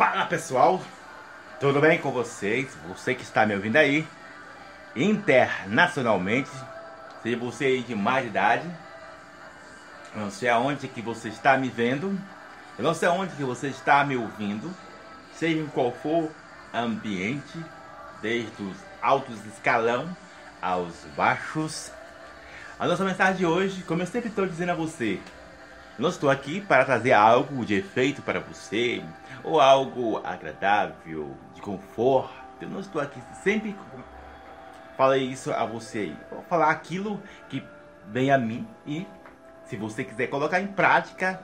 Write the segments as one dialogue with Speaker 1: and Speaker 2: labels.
Speaker 1: Fala pessoal, tudo bem com vocês? Você que está me ouvindo aí, internacionalmente, se você é de mais idade, não sei aonde que você está me vendo, não sei aonde que você está me ouvindo, seja em qual for ambiente, desde os altos escalão aos baixos. A nossa mensagem de hoje, como eu sempre estou dizendo a você, não estou aqui para trazer algo de efeito para você, ou algo agradável, de conforto. Eu não estou aqui sempre falei isso a você. Vou falar aquilo que vem a mim e se você quiser colocar em prática,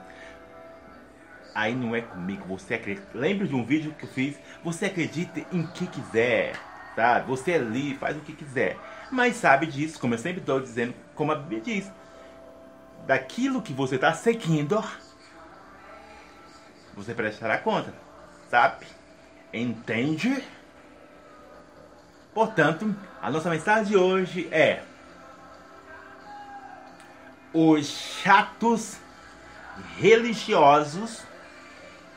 Speaker 1: aí não é comigo. Você acredita. Lembra de um vídeo que eu fiz? Você acredita em que quiser, sabe? Você é livre, faz o que quiser. Mas sabe disso, como eu sempre estou dizendo, como a Bíblia diz daquilo que você está seguindo, você prestará conta, sabe? Entende? Portanto, a nossa mensagem de hoje é: os chatos religiosos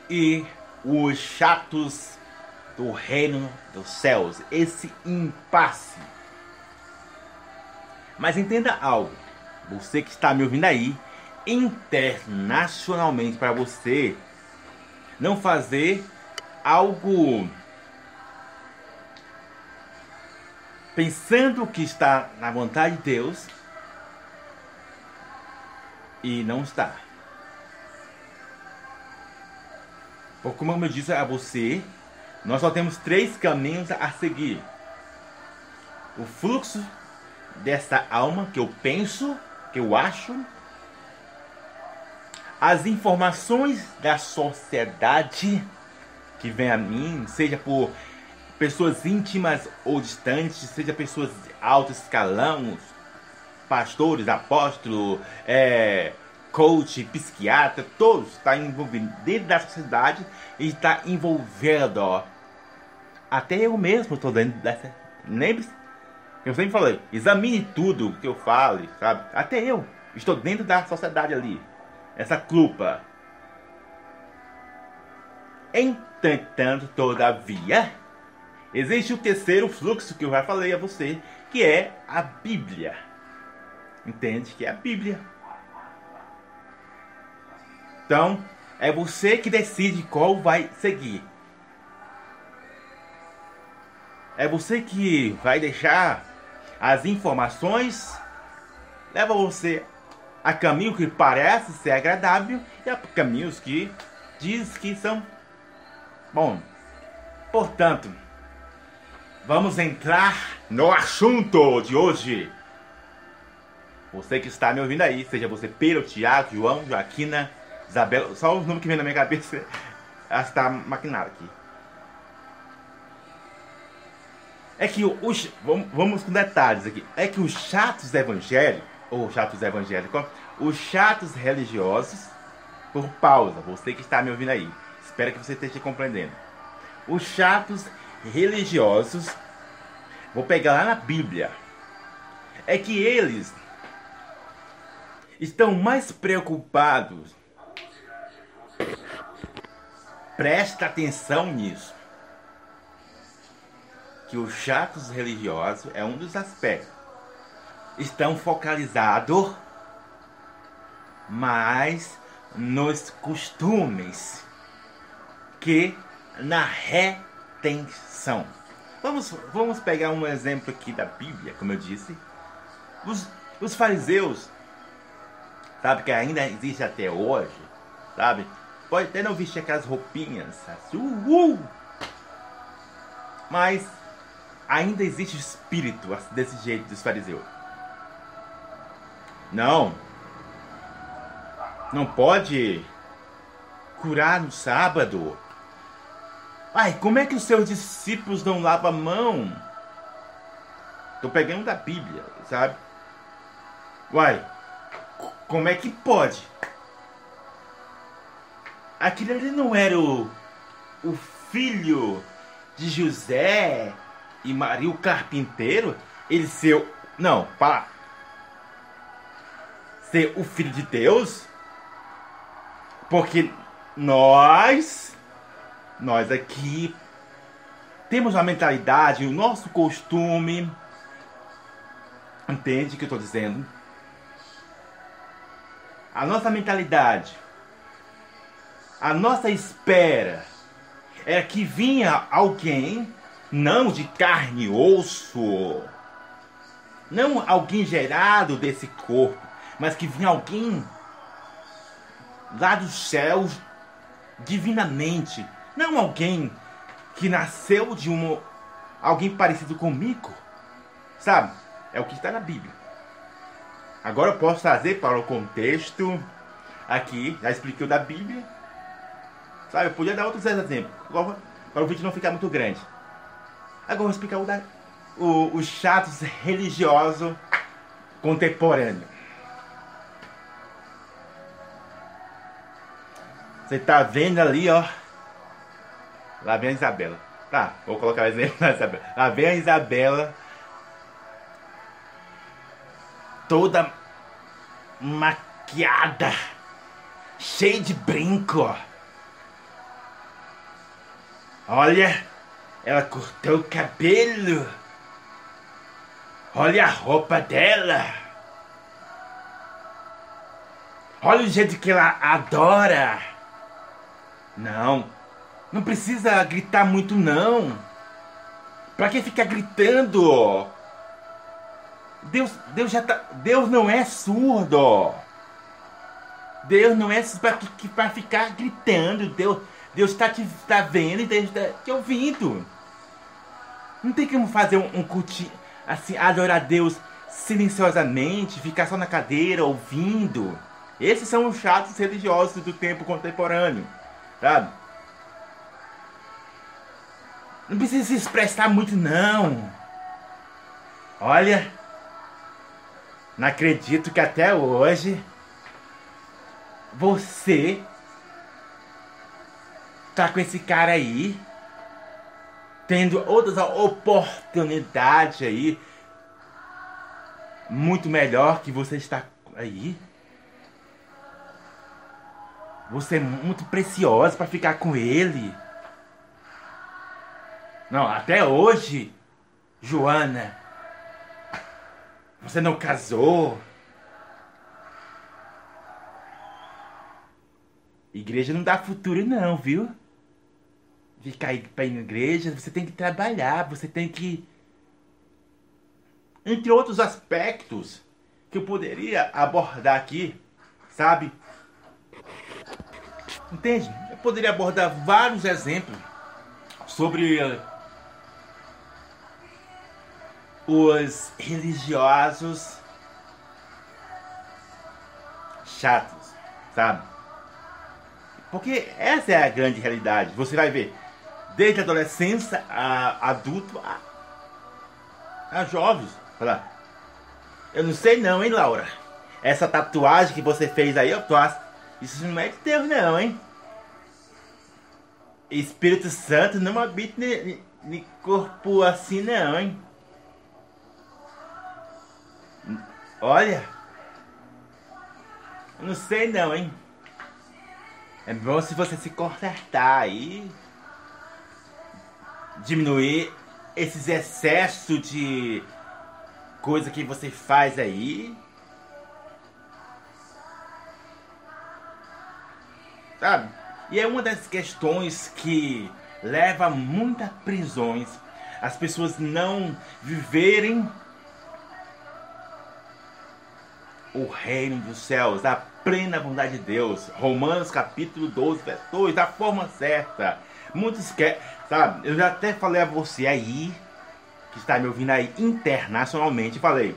Speaker 1: e os chatos do reino dos céus. Esse impasse. Mas entenda algo você que está me ouvindo aí, internacionalmente, para você não fazer algo pensando que está na vontade de Deus e não está. Porque como eu disse a você, nós só temos três caminhos a seguir. O fluxo dessa alma que eu penso, que eu acho, as informações da sociedade que vem a mim, seja por pessoas íntimas ou distantes, seja pessoas de alto escalão, pastores, apóstolos, é, coach, psiquiatra, todos estão tá envolvidos dentro da sociedade e está envolvendo. Ó. Até eu mesmo estou dentro dessa. Lembre-se eu sempre falei, examine tudo que eu fale, sabe? Até eu estou dentro da sociedade ali. Essa culpa. Entretanto, todavia, existe o terceiro fluxo que eu já falei a você, que é a Bíblia. Entende? Que é a Bíblia. Então, é você que decide qual vai seguir. É você que vai deixar as informações levam você a caminho que parece ser agradável e a caminhos que diz que são bom. Portanto, vamos entrar no assunto de hoje. Você que está me ouvindo aí, seja você Pedro, Tiago, João, Joaquina, Isabela, só os nomes que vem na minha cabeça está maquinado aqui. É que os. Vamos, com detalhes aqui. É que os chatos evangélicos, ou chatos evangélicos, os chatos religiosos, por pausa, você que está me ouvindo aí, espero que você esteja compreendendo. Os chatos religiosos, vou pegar lá na Bíblia, é que eles estão mais preocupados. Presta atenção nisso que os chatos religiosos é um dos aspectos. Estão focalizados mais nos costumes que na retenção. Vamos, vamos pegar um exemplo aqui da Bíblia, como eu disse. Os, os fariseus, sabe, que ainda existe até hoje, sabe? Pode até não vestir aquelas roupinhas, assim, uh, uh, mas ainda existe espírito desse jeito dos fariseus. Não. Não pode curar no sábado. Ai, como é que os seus discípulos não lavam a mão? Tô pegando da Bíblia, sabe? Uai, como é que pode? Aquele ali não era o, o filho de José e Maria o carpinteiro, ele ser. Não, para. Ser o filho de Deus? Porque nós nós aqui temos uma mentalidade, o nosso costume. Entende o que eu estou dizendo? A nossa mentalidade, a nossa espera é que vinha alguém, não de carne e osso, não alguém gerado desse corpo, mas que vinha alguém lá dos céus divinamente, não alguém que nasceu de um alguém parecido comigo, sabe? É o que está na Bíblia. Agora eu posso trazer para o contexto aqui, já expliquei o da Bíblia, sabe? Eu podia dar outros exemplos, para o vídeo não ficar muito grande. Agora vou explicar o da o, os chatos religioso contemporâneo. Você tá vendo ali, ó. Lá vem a Isabela. Tá, vou colocar o exemplo da Isabela. Lá vem a Isabela. Toda maquiada. Cheia de brinco. Olha, ela cortou o cabelo. Olha a roupa dela. Olha o jeito que ela adora. Não, não precisa gritar muito não. Pra que ficar gritando? Deus, Deus já tá, Deus não é surdo. Deus não é para ficar gritando. Deus, Deus está te tá vendo e está te ouvindo. Não tem como fazer um, um cultinho assim, adorar a Deus silenciosamente, ficar só na cadeira ouvindo. Esses são os chatos religiosos do tempo contemporâneo, sabe? Não precisa se expressar muito não. Olha, não acredito que até hoje você tá com esse cara aí tendo outras oportunidades aí muito melhor que você está aí. Você é muito preciosa para ficar com ele. Não, até hoje, Joana, você não casou. Igreja não dá futuro não, viu? Ficar pra ir igreja, você tem que trabalhar, você tem que. Entre outros aspectos que eu poderia abordar aqui, sabe? Entende? Eu poderia abordar vários exemplos sobre uh, os religiosos chatos, sabe? Porque essa é a grande realidade. Você vai ver, desde adolescência a adulto a, a jovens. Fala, eu não sei não, hein, Laura? Essa tatuagem que você fez aí, eu tô isso não é de Deus não, hein? Espírito Santo não habita no corpo assim não, hein? Olha, eu não sei não, hein? É bom se você se consertar aí diminuir esses excessos de coisa que você faz aí. Sabe? E é uma das questões que leva a muitas prisões. As pessoas não viverem o reino dos céus, a plena vontade de Deus. Romanos capítulo 12, verso 2, da forma certa. Muitos querem, sabe? Eu já até falei a você aí, que está me ouvindo aí internacionalmente, falei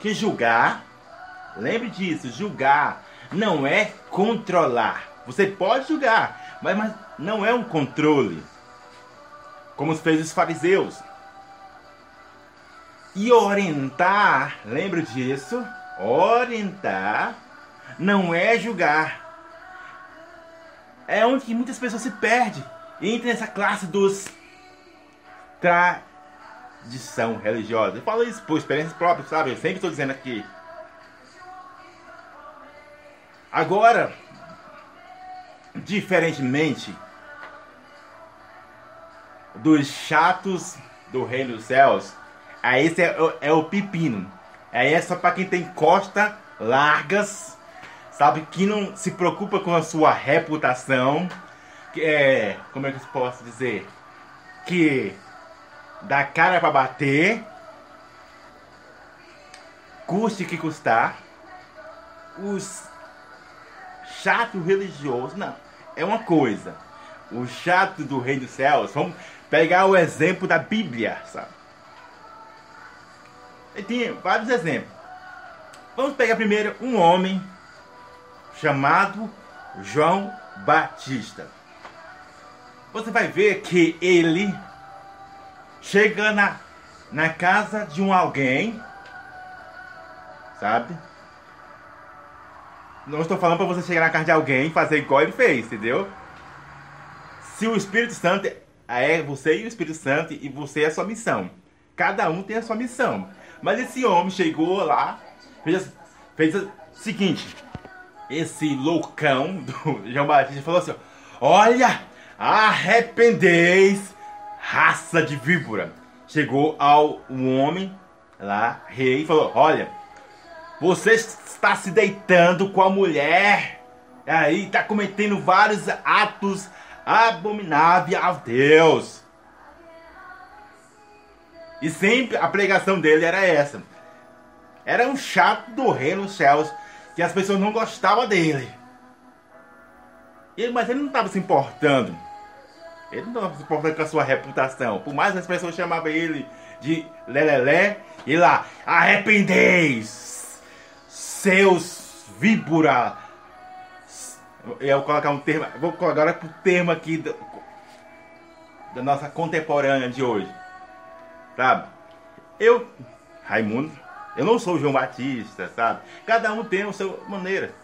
Speaker 1: que julgar, lembre disso, julgar não é controlar. Você pode julgar, mas, mas não é um controle. Como fez os fariseus. E orientar, lembre disso, orientar não é julgar é onde muitas pessoas se perdem. Entra nessa classe dos tradição religiosa. Eu falo isso por experiências próprias, sabe? Eu sempre estou dizendo aqui. Agora, diferentemente dos chatos do reino dos céus, aí esse é, é o pepino. Aí é só para quem tem costa largas, sabe? Que não se preocupa com a sua reputação. Que é, como é que eu posso dizer? Que dá cara para bater, custe que custar. Os chato religioso, não. É uma coisa. O chato do reino dos céus, vamos pegar o exemplo da Bíblia, sabe? E tem vários exemplos. Vamos pegar primeiro um homem chamado João Batista. Você vai ver que ele chega na, na casa de um alguém, sabe? Não estou falando para você chegar na casa de alguém e fazer igual ele fez, entendeu? Se o Espírito Santo é você e o Espírito Santo e você é a sua missão. Cada um tem a sua missão. Mas esse homem chegou lá, fez, fez o seguinte: esse loucão do João Batista falou assim: Olha, arrependeis, raça de víbora. Chegou ao um homem lá, rei, e falou: Olha, você está se deitando com a mulher, aí está cometendo vários atos abomináveis a Deus. E sempre a pregação dele era essa. Era um chato do reino dos céus, que as pessoas não gostavam dele. Ele, mas ele não estava se importando. Ele não estava se importando com a sua reputação. Por mais que as pessoas chamavam ele de lelelé, e lá, arrependeis seus víbora. Eu vou colocar um termo, vou colocar agora o termo aqui do, da nossa contemporânea de hoje. Sabe? Eu, Raimundo, eu não sou João Batista, sabe? Cada um tem a sua maneira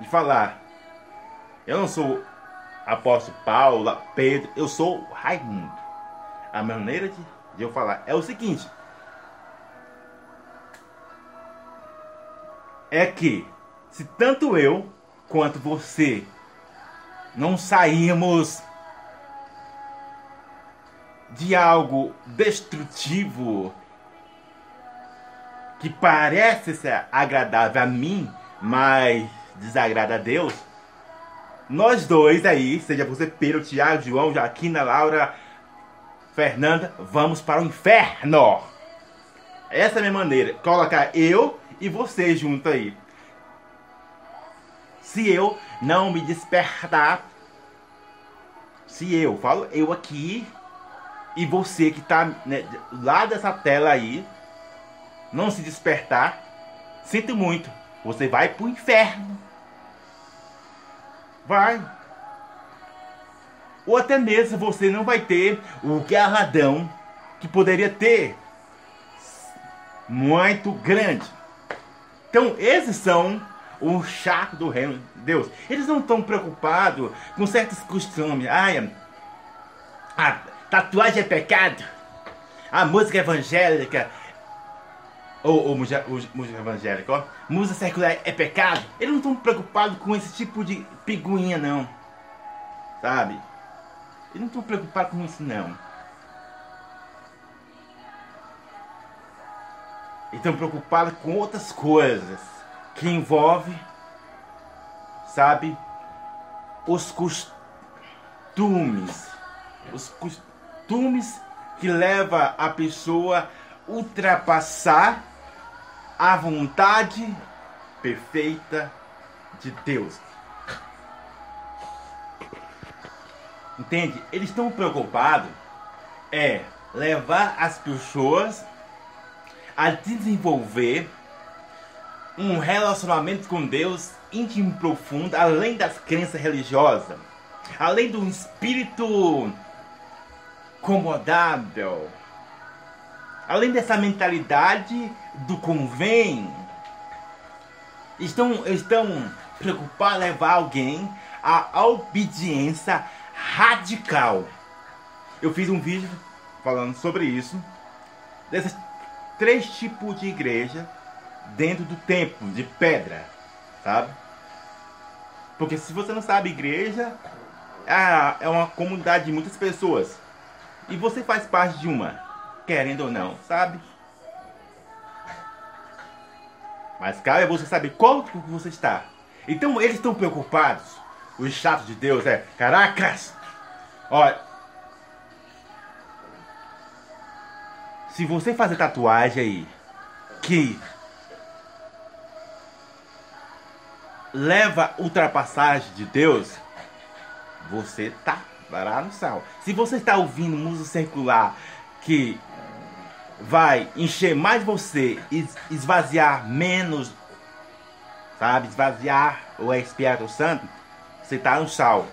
Speaker 1: de falar. Eu não sou apóstolo Paulo, Pedro, eu sou Raimundo. A maneira de, de eu falar é o seguinte: é que se tanto eu quanto você não saímos de algo destrutivo que parece ser agradável a mim, mas desagrada a Deus, nós dois aí, seja você Pedro, Tiago, João, Jaquina, Laura, Fernanda, vamos para o inferno. Essa é a minha maneira. Colocar eu e você junto aí. Se eu não me despertar, se eu, falo eu aqui, e você que está né, lá dessa tela aí, não se despertar, sinto muito, você vai pro inferno. Vai. Ou até mesmo você não vai ter o galadão que poderia ter. Muito grande. Então, esses são o chato do reino de Deus. Eles não estão preocupados com certos costumes. Ai, a tatuagem é pecado. A música evangélica. Ou, ou música, evangélica, ó. Música secular é pecado. Eles não estão preocupados com esse tipo de piguinha, não. Sabe? Eles não estão preocupados com isso, não. estão preocupados com outras coisas que envolve, sabe, os costumes, os costumes que leva a pessoa ultrapassar a vontade perfeita de Deus. Entende? Eles estão preocupados é levar as pessoas a desenvolver um relacionamento com Deus íntimo e profundo, além das crenças religiosas, além do espírito comodável, além dessa mentalidade do convém, estão, estão preocupados em levar alguém à obediência radical. Eu fiz um vídeo falando sobre isso, dessas três tipos de igreja dentro do templo de pedra, sabe? Porque se você não sabe, igreja é uma comunidade de muitas pessoas. E você faz parte de uma, querendo ou não, sabe? Mas cabe você saber qual que você está. Então eles estão preocupados. Os chatos de Deus é, caracas! Olha, se você fazer tatuagem aí que leva ultrapassagem de Deus, você tá lá no céu. Se você está ouvindo música circular que vai encher mais você e esvaziar menos, sabe? Esvaziar o Espírito Santo, você está no sal.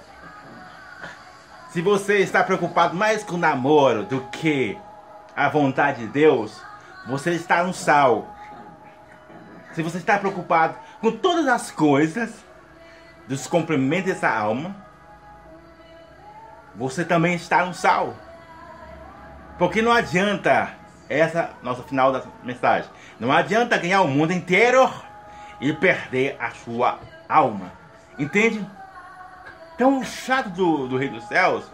Speaker 1: Se você está preocupado mais com o namoro do que a vontade de Deus, você está no sal. Se você está preocupado com todas as coisas dos complementos dessa alma, você também está no sal. Porque não adianta, essa nossa final da mensagem, não adianta ganhar o mundo inteiro e perder a sua alma. Entende? Então o chato do, do Rei dos Céus,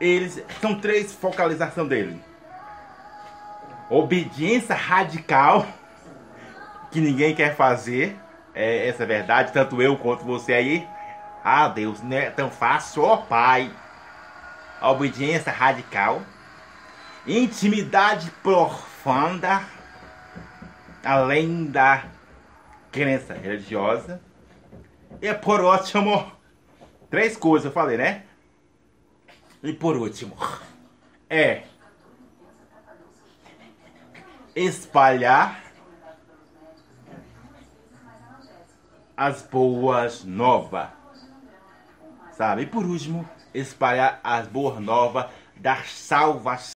Speaker 1: eles são três focalização dele. Obediência radical, que ninguém quer fazer, é, essa é verdade, tanto eu quanto você aí. Ah, Deus, não é tão fácil, ó oh, Pai. A obediência radical, intimidade profunda, além da crença religiosa. E por último, três coisas eu falei, né? E por último, é espalhar as boas novas sabe? E por último, espalhar as boas novas da salvação.